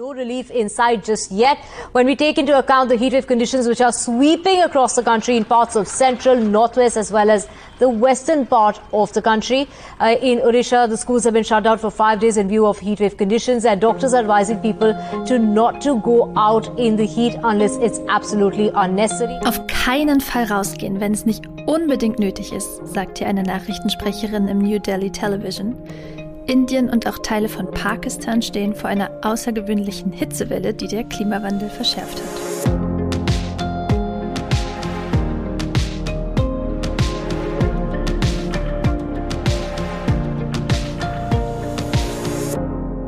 No relief in sight just yet when we take into account the heatwave conditions which are sweeping across the country in parts of central, northwest, as well as the western part of the country. Uh, in Odisha, the schools have been shut down for five days in view of heatwave conditions, and doctors are advising people to not to go out in the heat unless it's absolutely unnecessary. Auf keinen Fall rausgehen, wenn es nicht unbedingt nötig ist, sagt hier eine Nachrichtensprecherin im New Delhi Television. Indien und auch Teile von Pakistan stehen vor einer außergewöhnlichen Hitzewelle, die der Klimawandel verschärft hat.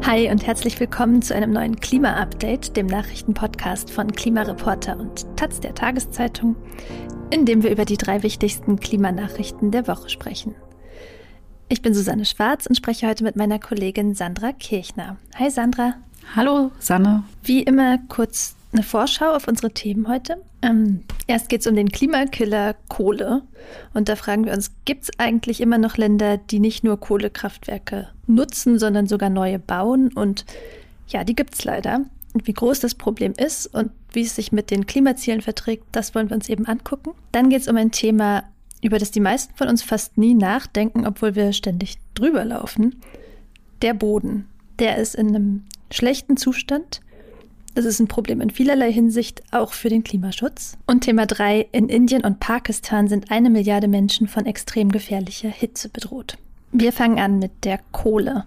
Hi und herzlich willkommen zu einem neuen Klima-Update, dem Nachrichtenpodcast von Klimareporter und Taz der Tageszeitung, in dem wir über die drei wichtigsten Klimanachrichten der Woche sprechen. Ich bin Susanne Schwarz und spreche heute mit meiner Kollegin Sandra Kirchner. Hi Sandra. Hallo Sanne. Wie immer kurz eine Vorschau auf unsere Themen heute. Ähm, erst geht es um den Klimakiller Kohle. Und da fragen wir uns, gibt es eigentlich immer noch Länder, die nicht nur Kohlekraftwerke nutzen, sondern sogar neue bauen? Und ja, die gibt es leider. Und wie groß das Problem ist und wie es sich mit den Klimazielen verträgt, das wollen wir uns eben angucken. Dann geht es um ein Thema, über das die meisten von uns fast nie nachdenken, obwohl wir ständig drüber laufen. Der Boden. Der ist in einem schlechten Zustand. Das ist ein Problem in vielerlei Hinsicht, auch für den Klimaschutz. Und Thema 3. In Indien und Pakistan sind eine Milliarde Menschen von extrem gefährlicher Hitze bedroht. Wir fangen an mit der Kohle.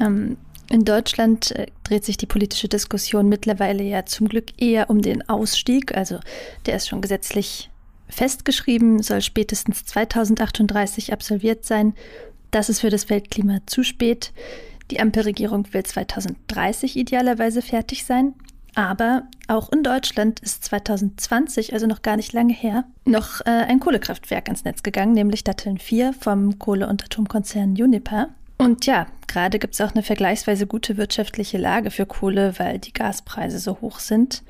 Ähm, in Deutschland äh, dreht sich die politische Diskussion mittlerweile ja zum Glück eher um den Ausstieg. Also der ist schon gesetzlich festgeschrieben, soll spätestens 2038 absolviert sein. Das ist für das Weltklima zu spät. Die Ampelregierung will 2030 idealerweise fertig sein. Aber auch in Deutschland ist 2020, also noch gar nicht lange her, noch äh, ein Kohlekraftwerk ans Netz gegangen, nämlich Datteln 4 vom Kohle- und Atomkonzern Uniper. Und ja, gerade gibt es auch eine vergleichsweise gute wirtschaftliche Lage für Kohle, weil die Gaspreise so hoch sind.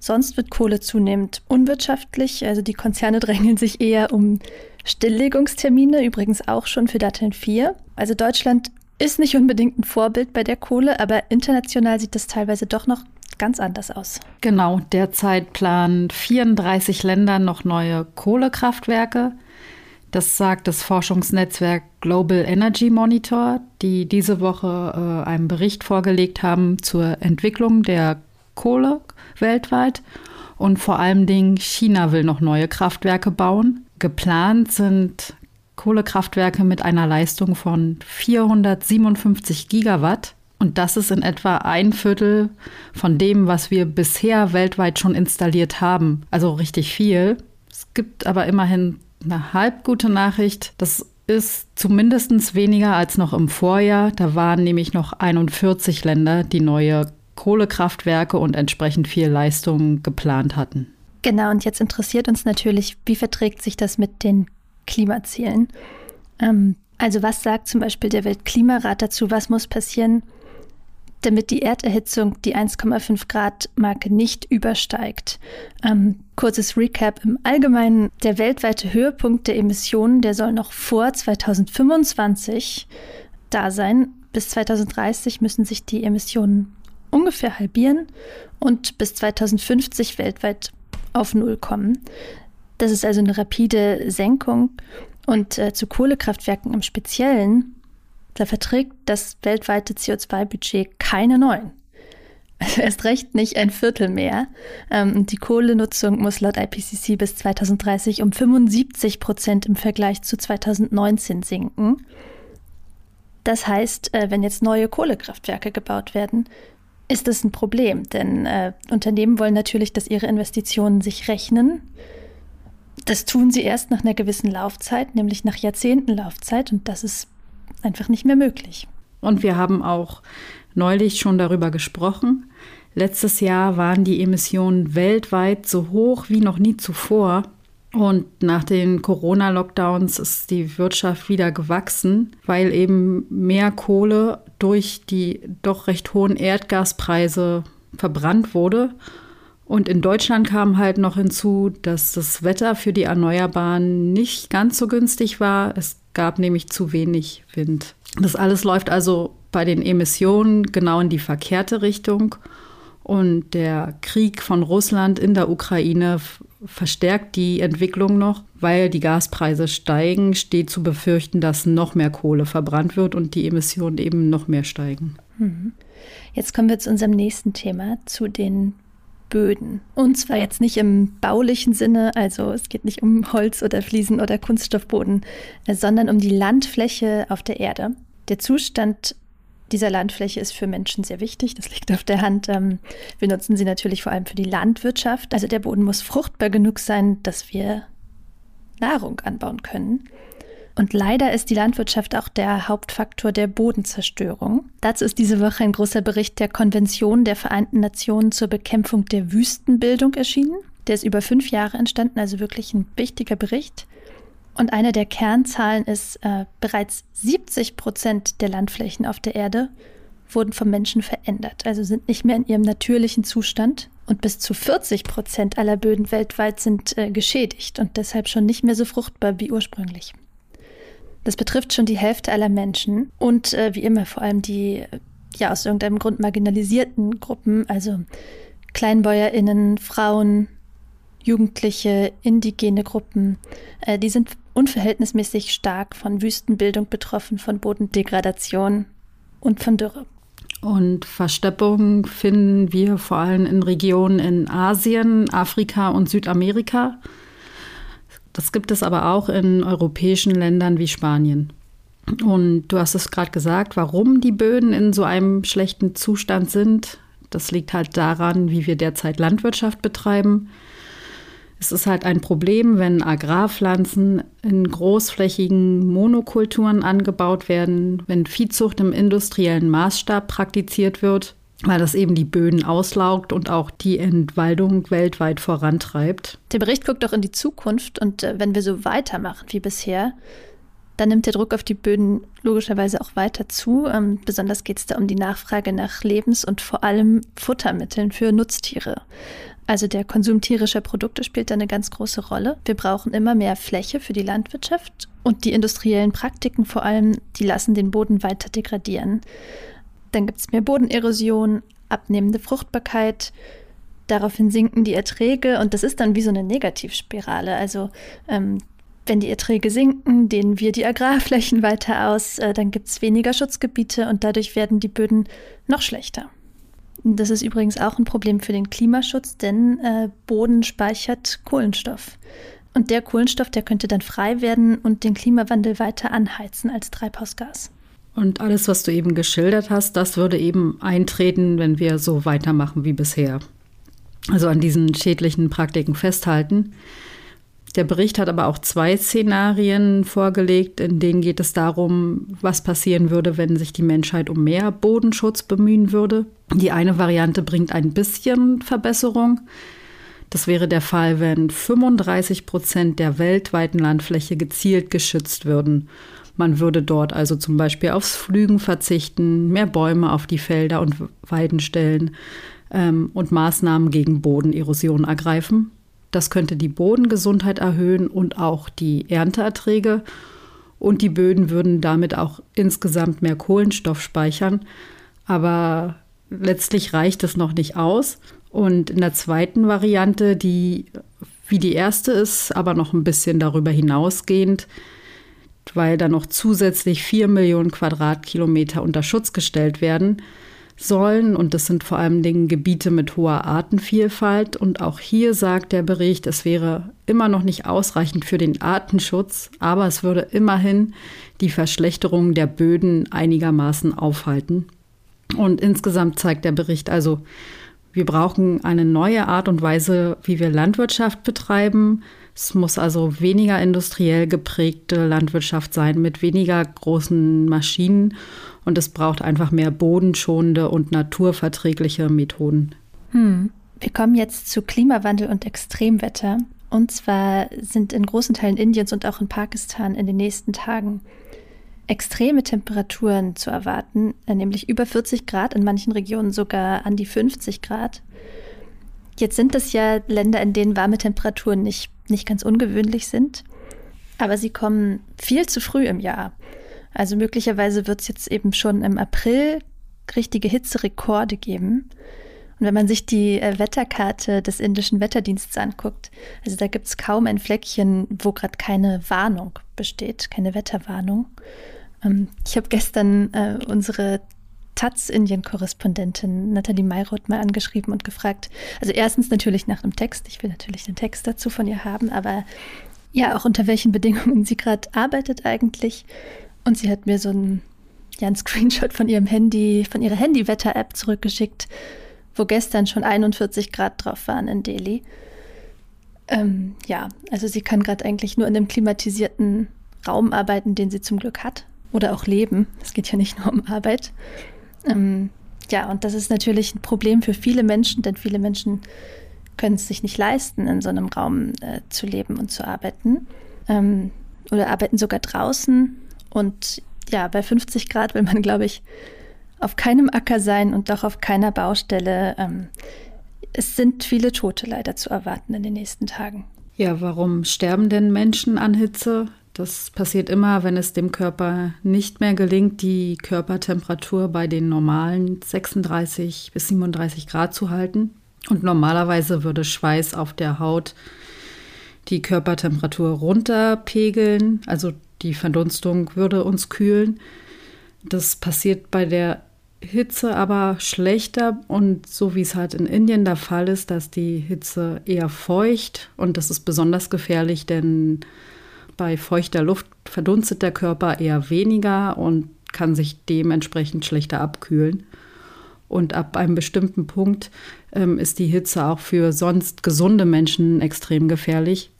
Sonst wird Kohle zunehmend unwirtschaftlich. Also die Konzerne drängeln sich eher um Stilllegungstermine, übrigens auch schon für Datteln 4. Also Deutschland ist nicht unbedingt ein Vorbild bei der Kohle, aber international sieht das teilweise doch noch ganz anders aus. Genau, derzeit planen 34 Länder noch neue Kohlekraftwerke. Das sagt das Forschungsnetzwerk Global Energy Monitor, die diese Woche äh, einen Bericht vorgelegt haben zur Entwicklung der Kohle weltweit. Und vor allen Dingen China will noch neue Kraftwerke bauen. Geplant sind Kohlekraftwerke mit einer Leistung von 457 Gigawatt. Und das ist in etwa ein Viertel von dem, was wir bisher weltweit schon installiert haben. Also richtig viel. Es gibt aber immerhin eine halb gute Nachricht. Das ist zumindest weniger als noch im Vorjahr. Da waren nämlich noch 41 Länder, die neue Kohlekraftwerke und entsprechend viel Leistung geplant hatten. Genau, und jetzt interessiert uns natürlich, wie verträgt sich das mit den Klimazielen? Ähm, also was sagt zum Beispiel der Weltklimarat dazu? Was muss passieren, damit die Erderhitzung die 1,5 Grad Marke nicht übersteigt? Ähm, kurzes Recap im Allgemeinen. Der weltweite Höhepunkt der Emissionen, der soll noch vor 2025 da sein. Bis 2030 müssen sich die Emissionen ungefähr halbieren und bis 2050 weltweit auf Null kommen. Das ist also eine rapide Senkung. Und äh, zu Kohlekraftwerken im Speziellen, da verträgt das weltweite CO2-Budget keine neuen. Also erst recht nicht ein Viertel mehr. Ähm, die Kohlenutzung muss laut IPCC bis 2030 um 75 Prozent im Vergleich zu 2019 sinken. Das heißt, äh, wenn jetzt neue Kohlekraftwerke gebaut werden, ist das ein Problem, denn äh, Unternehmen wollen natürlich, dass ihre Investitionen sich rechnen. Das tun sie erst nach einer gewissen Laufzeit, nämlich nach Jahrzehnten Laufzeit, und das ist einfach nicht mehr möglich. Und wir haben auch neulich schon darüber gesprochen. Letztes Jahr waren die Emissionen weltweit so hoch wie noch nie zuvor. Und nach den Corona-Lockdowns ist die Wirtschaft wieder gewachsen, weil eben mehr Kohle durch die doch recht hohen Erdgaspreise verbrannt wurde. Und in Deutschland kam halt noch hinzu, dass das Wetter für die Erneuerbaren nicht ganz so günstig war. Es gab nämlich zu wenig Wind. Das alles läuft also bei den Emissionen genau in die verkehrte Richtung. Und der Krieg von Russland in der Ukraine verstärkt die Entwicklung noch, weil die Gaspreise steigen, steht zu befürchten, dass noch mehr Kohle verbrannt wird und die Emissionen eben noch mehr steigen. Mhm. Jetzt kommen wir zu unserem nächsten Thema, zu den Böden. Und zwar jetzt nicht im baulichen Sinne, also es geht nicht um Holz oder Fliesen oder Kunststoffboden, sondern um die Landfläche auf der Erde. Der Zustand dieser Landfläche ist für Menschen sehr wichtig, das liegt auf der Hand. Ähm, wir nutzen sie natürlich vor allem für die Landwirtschaft. Also der Boden muss fruchtbar genug sein, dass wir Nahrung anbauen können. Und leider ist die Landwirtschaft auch der Hauptfaktor der Bodenzerstörung. Dazu ist diese Woche ein großer Bericht der Konvention der Vereinten Nationen zur Bekämpfung der Wüstenbildung erschienen. Der ist über fünf Jahre entstanden, also wirklich ein wichtiger Bericht. Und eine der Kernzahlen ist, äh, bereits 70 Prozent der Landflächen auf der Erde wurden vom Menschen verändert, also sind nicht mehr in ihrem natürlichen Zustand. Und bis zu 40 Prozent aller Böden weltweit sind äh, geschädigt und deshalb schon nicht mehr so fruchtbar wie ursprünglich. Das betrifft schon die Hälfte aller Menschen und äh, wie immer vor allem die ja aus irgendeinem Grund marginalisierten Gruppen, also KleinbäuerInnen, Frauen, Jugendliche, indigene Gruppen, äh, die sind unverhältnismäßig stark von Wüstenbildung betroffen, von Bodendegradation und von Dürre. Und Versteppung finden wir vor allem in Regionen in Asien, Afrika und Südamerika. Das gibt es aber auch in europäischen Ländern wie Spanien. Und du hast es gerade gesagt, warum die Böden in so einem schlechten Zustand sind. Das liegt halt daran, wie wir derzeit Landwirtschaft betreiben. Es ist halt ein Problem, wenn Agrarpflanzen in großflächigen Monokulturen angebaut werden, wenn Viehzucht im industriellen Maßstab praktiziert wird, weil das eben die Böden auslaugt und auch die Entwaldung weltweit vorantreibt. Der Bericht guckt auch in die Zukunft und äh, wenn wir so weitermachen wie bisher, dann nimmt der Druck auf die Böden logischerweise auch weiter zu. Ähm, besonders geht es da um die Nachfrage nach Lebens- und vor allem Futtermitteln für Nutztiere. Also der Konsum tierischer Produkte spielt da eine ganz große Rolle. Wir brauchen immer mehr Fläche für die Landwirtschaft und die industriellen Praktiken vor allem, die lassen den Boden weiter degradieren. Dann gibt es mehr Bodenerosion, abnehmende Fruchtbarkeit, daraufhin sinken die Erträge und das ist dann wie so eine Negativspirale. Also ähm, wenn die Erträge sinken, dehnen wir die Agrarflächen weiter aus, äh, dann gibt es weniger Schutzgebiete und dadurch werden die Böden noch schlechter. Das ist übrigens auch ein Problem für den Klimaschutz, denn äh, Boden speichert Kohlenstoff. Und der Kohlenstoff, der könnte dann frei werden und den Klimawandel weiter anheizen als Treibhausgas. Und alles, was du eben geschildert hast, das würde eben eintreten, wenn wir so weitermachen wie bisher. Also an diesen schädlichen Praktiken festhalten. Der Bericht hat aber auch zwei Szenarien vorgelegt, in denen geht es darum, was passieren würde, wenn sich die Menschheit um mehr Bodenschutz bemühen würde. Die eine Variante bringt ein bisschen Verbesserung. Das wäre der Fall, wenn 35 Prozent der weltweiten Landfläche gezielt geschützt würden. Man würde dort also zum Beispiel aufs Flügen verzichten, mehr Bäume auf die Felder und Weiden stellen ähm, und Maßnahmen gegen Bodenerosion ergreifen. Das könnte die Bodengesundheit erhöhen und auch die Ernteerträge. Und die Böden würden damit auch insgesamt mehr Kohlenstoff speichern. Aber letztlich reicht es noch nicht aus. Und in der zweiten Variante, die wie die erste ist, aber noch ein bisschen darüber hinausgehend, weil da noch zusätzlich vier Millionen Quadratkilometer unter Schutz gestellt werden, sollen. Und das sind vor allem Dingen Gebiete mit hoher Artenvielfalt. Und auch hier sagt der Bericht, es wäre immer noch nicht ausreichend für den Artenschutz, aber es würde immerhin die Verschlechterung der Böden einigermaßen aufhalten. Und insgesamt zeigt der Bericht also, wir brauchen eine neue Art und Weise, wie wir Landwirtschaft betreiben. Es muss also weniger industriell geprägte Landwirtschaft sein mit weniger großen Maschinen und es braucht einfach mehr bodenschonende und naturverträgliche Methoden. Hm. Wir kommen jetzt zu Klimawandel und Extremwetter. Und zwar sind in großen Teilen Indiens und auch in Pakistan in den nächsten Tagen extreme Temperaturen zu erwarten, nämlich über 40 Grad, in manchen Regionen sogar an die 50 Grad. Jetzt sind es ja Länder, in denen warme Temperaturen nicht, nicht ganz ungewöhnlich sind, aber sie kommen viel zu früh im Jahr. Also möglicherweise wird es jetzt eben schon im April richtige Hitzerekorde geben. Und wenn man sich die äh, Wetterkarte des indischen Wetterdienstes anguckt, also da gibt es kaum ein Fleckchen, wo gerade keine Warnung besteht, keine Wetterwarnung. Ähm, ich habe gestern äh, unsere Taz-Indien-Korrespondentin Nathalie Mayroth mal angeschrieben und gefragt, also erstens natürlich nach einem Text, ich will natürlich den Text dazu von ihr haben, aber ja, auch unter welchen Bedingungen sie gerade arbeitet eigentlich. Und sie hat mir so ein, ja, einen Screenshot von ihrem Handy, von ihrer Handywetter-App zurückgeschickt, wo gestern schon 41 Grad drauf waren in Delhi. Ähm, ja, also sie kann gerade eigentlich nur in einem klimatisierten Raum arbeiten, den sie zum Glück hat. Oder auch leben. Es geht ja nicht nur um Arbeit. Ähm, ja, und das ist natürlich ein Problem für viele Menschen, denn viele Menschen können es sich nicht leisten, in so einem Raum äh, zu leben und zu arbeiten. Ähm, oder arbeiten sogar draußen. Und ja, bei 50 Grad will man, glaube ich, auf keinem Acker sein und doch auf keiner Baustelle. Ähm, es sind viele Tote leider zu erwarten in den nächsten Tagen. Ja, warum sterben denn Menschen an Hitze? Das passiert immer, wenn es dem Körper nicht mehr gelingt, die Körpertemperatur bei den normalen 36 bis 37 Grad zu halten. Und normalerweise würde Schweiß auf der Haut die Körpertemperatur runterpegeln, also die Verdunstung würde uns kühlen. Das passiert bei der Hitze aber schlechter und so wie es halt in Indien der Fall ist, dass die Hitze eher feucht und das ist besonders gefährlich, denn bei feuchter Luft verdunstet der Körper eher weniger und kann sich dementsprechend schlechter abkühlen. Und ab einem bestimmten Punkt ähm, ist die Hitze auch für sonst gesunde Menschen extrem gefährlich.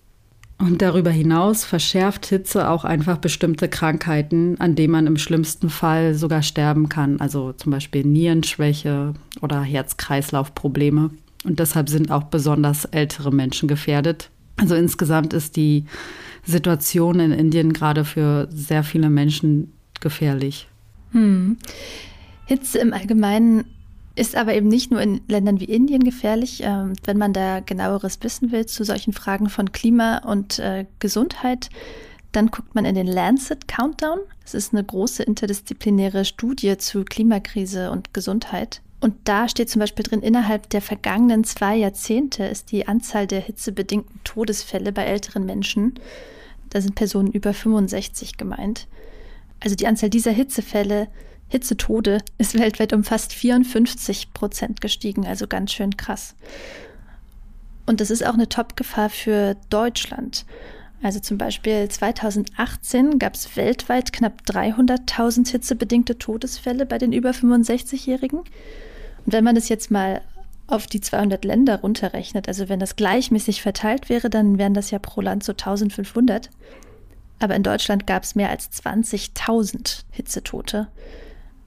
Und darüber hinaus verschärft Hitze auch einfach bestimmte Krankheiten, an denen man im schlimmsten Fall sogar sterben kann. Also zum Beispiel Nierenschwäche oder Herz-Kreislauf-Probleme. Und deshalb sind auch besonders ältere Menschen gefährdet. Also insgesamt ist die Situation in Indien gerade für sehr viele Menschen gefährlich. Hm. Hitze im Allgemeinen ist aber eben nicht nur in Ländern wie Indien gefährlich. Ähm, wenn man da genaueres wissen will zu solchen Fragen von Klima und äh, Gesundheit, dann guckt man in den Lancet Countdown. Das ist eine große interdisziplinäre Studie zu Klimakrise und Gesundheit. Und da steht zum Beispiel drin, innerhalb der vergangenen zwei Jahrzehnte ist die Anzahl der hitzebedingten Todesfälle bei älteren Menschen, da sind Personen über 65 gemeint. Also die Anzahl dieser Hitzefälle Hitzetode ist weltweit um fast 54 Prozent gestiegen, also ganz schön krass. Und das ist auch eine Top-Gefahr für Deutschland. Also zum Beispiel 2018 gab es weltweit knapp 300.000 hitzebedingte Todesfälle bei den über 65-Jährigen. Und wenn man das jetzt mal auf die 200 Länder runterrechnet, also wenn das gleichmäßig verteilt wäre, dann wären das ja pro Land so 1500. Aber in Deutschland gab es mehr als 20.000 Hitzetote.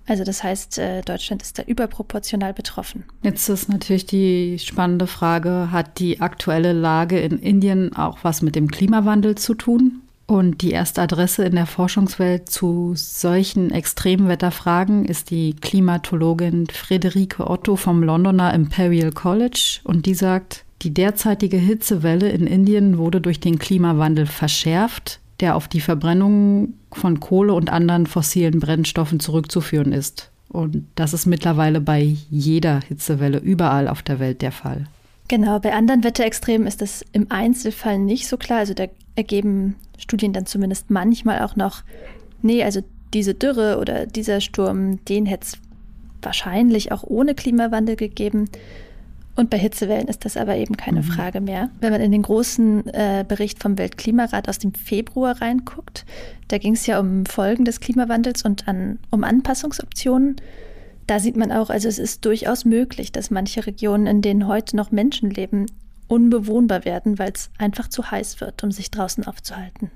Also das heißt, äh, Deutschland ist da überproportional betroffen. Jetzt ist natürlich die spannende Frage, hat die aktuelle Lage in Indien auch was mit dem Klimawandel zu tun? Und die erste Adresse in der Forschungswelt zu solchen Extremwetterfragen ist die Klimatologin Friederike Otto vom Londoner Imperial College. Und die sagt, die derzeitige Hitzewelle in Indien wurde durch den Klimawandel verschärft der auf die Verbrennung von Kohle und anderen fossilen Brennstoffen zurückzuführen ist. Und das ist mittlerweile bei jeder Hitzewelle überall auf der Welt der Fall. Genau, bei anderen Wetterextremen ist das im Einzelfall nicht so klar. Also da ergeben Studien dann zumindest manchmal auch noch, nee, also diese Dürre oder dieser Sturm, den hätte es wahrscheinlich auch ohne Klimawandel gegeben. Und bei Hitzewellen ist das aber eben keine mhm. Frage mehr. Wenn man in den großen äh, Bericht vom Weltklimarat aus dem Februar reinguckt, da ging es ja um Folgen des Klimawandels und an, um Anpassungsoptionen. Da sieht man auch, also es ist durchaus möglich, dass manche Regionen, in denen heute noch Menschen leben, unbewohnbar werden, weil es einfach zu heiß wird, um sich draußen aufzuhalten.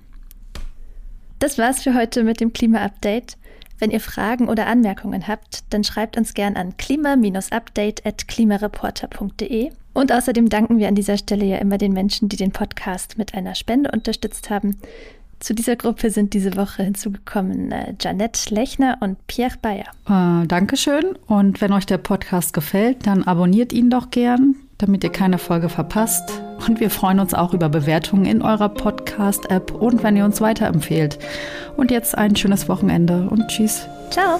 Das war's für heute mit dem Klima-Update. Wenn ihr Fragen oder Anmerkungen habt, dann schreibt uns gern an klima-update.klimareporter.de. Und außerdem danken wir an dieser Stelle ja immer den Menschen, die den Podcast mit einer Spende unterstützt haben. Zu dieser Gruppe sind diese Woche hinzugekommen äh, Janette Lechner und Pierre Bayer. Äh, Dankeschön. Und wenn euch der Podcast gefällt, dann abonniert ihn doch gern, damit ihr keine Folge verpasst. Und wir freuen uns auch über Bewertungen in eurer Podcast-App und wenn ihr uns weiterempfehlt. Und jetzt ein schönes Wochenende und tschüss. Ciao.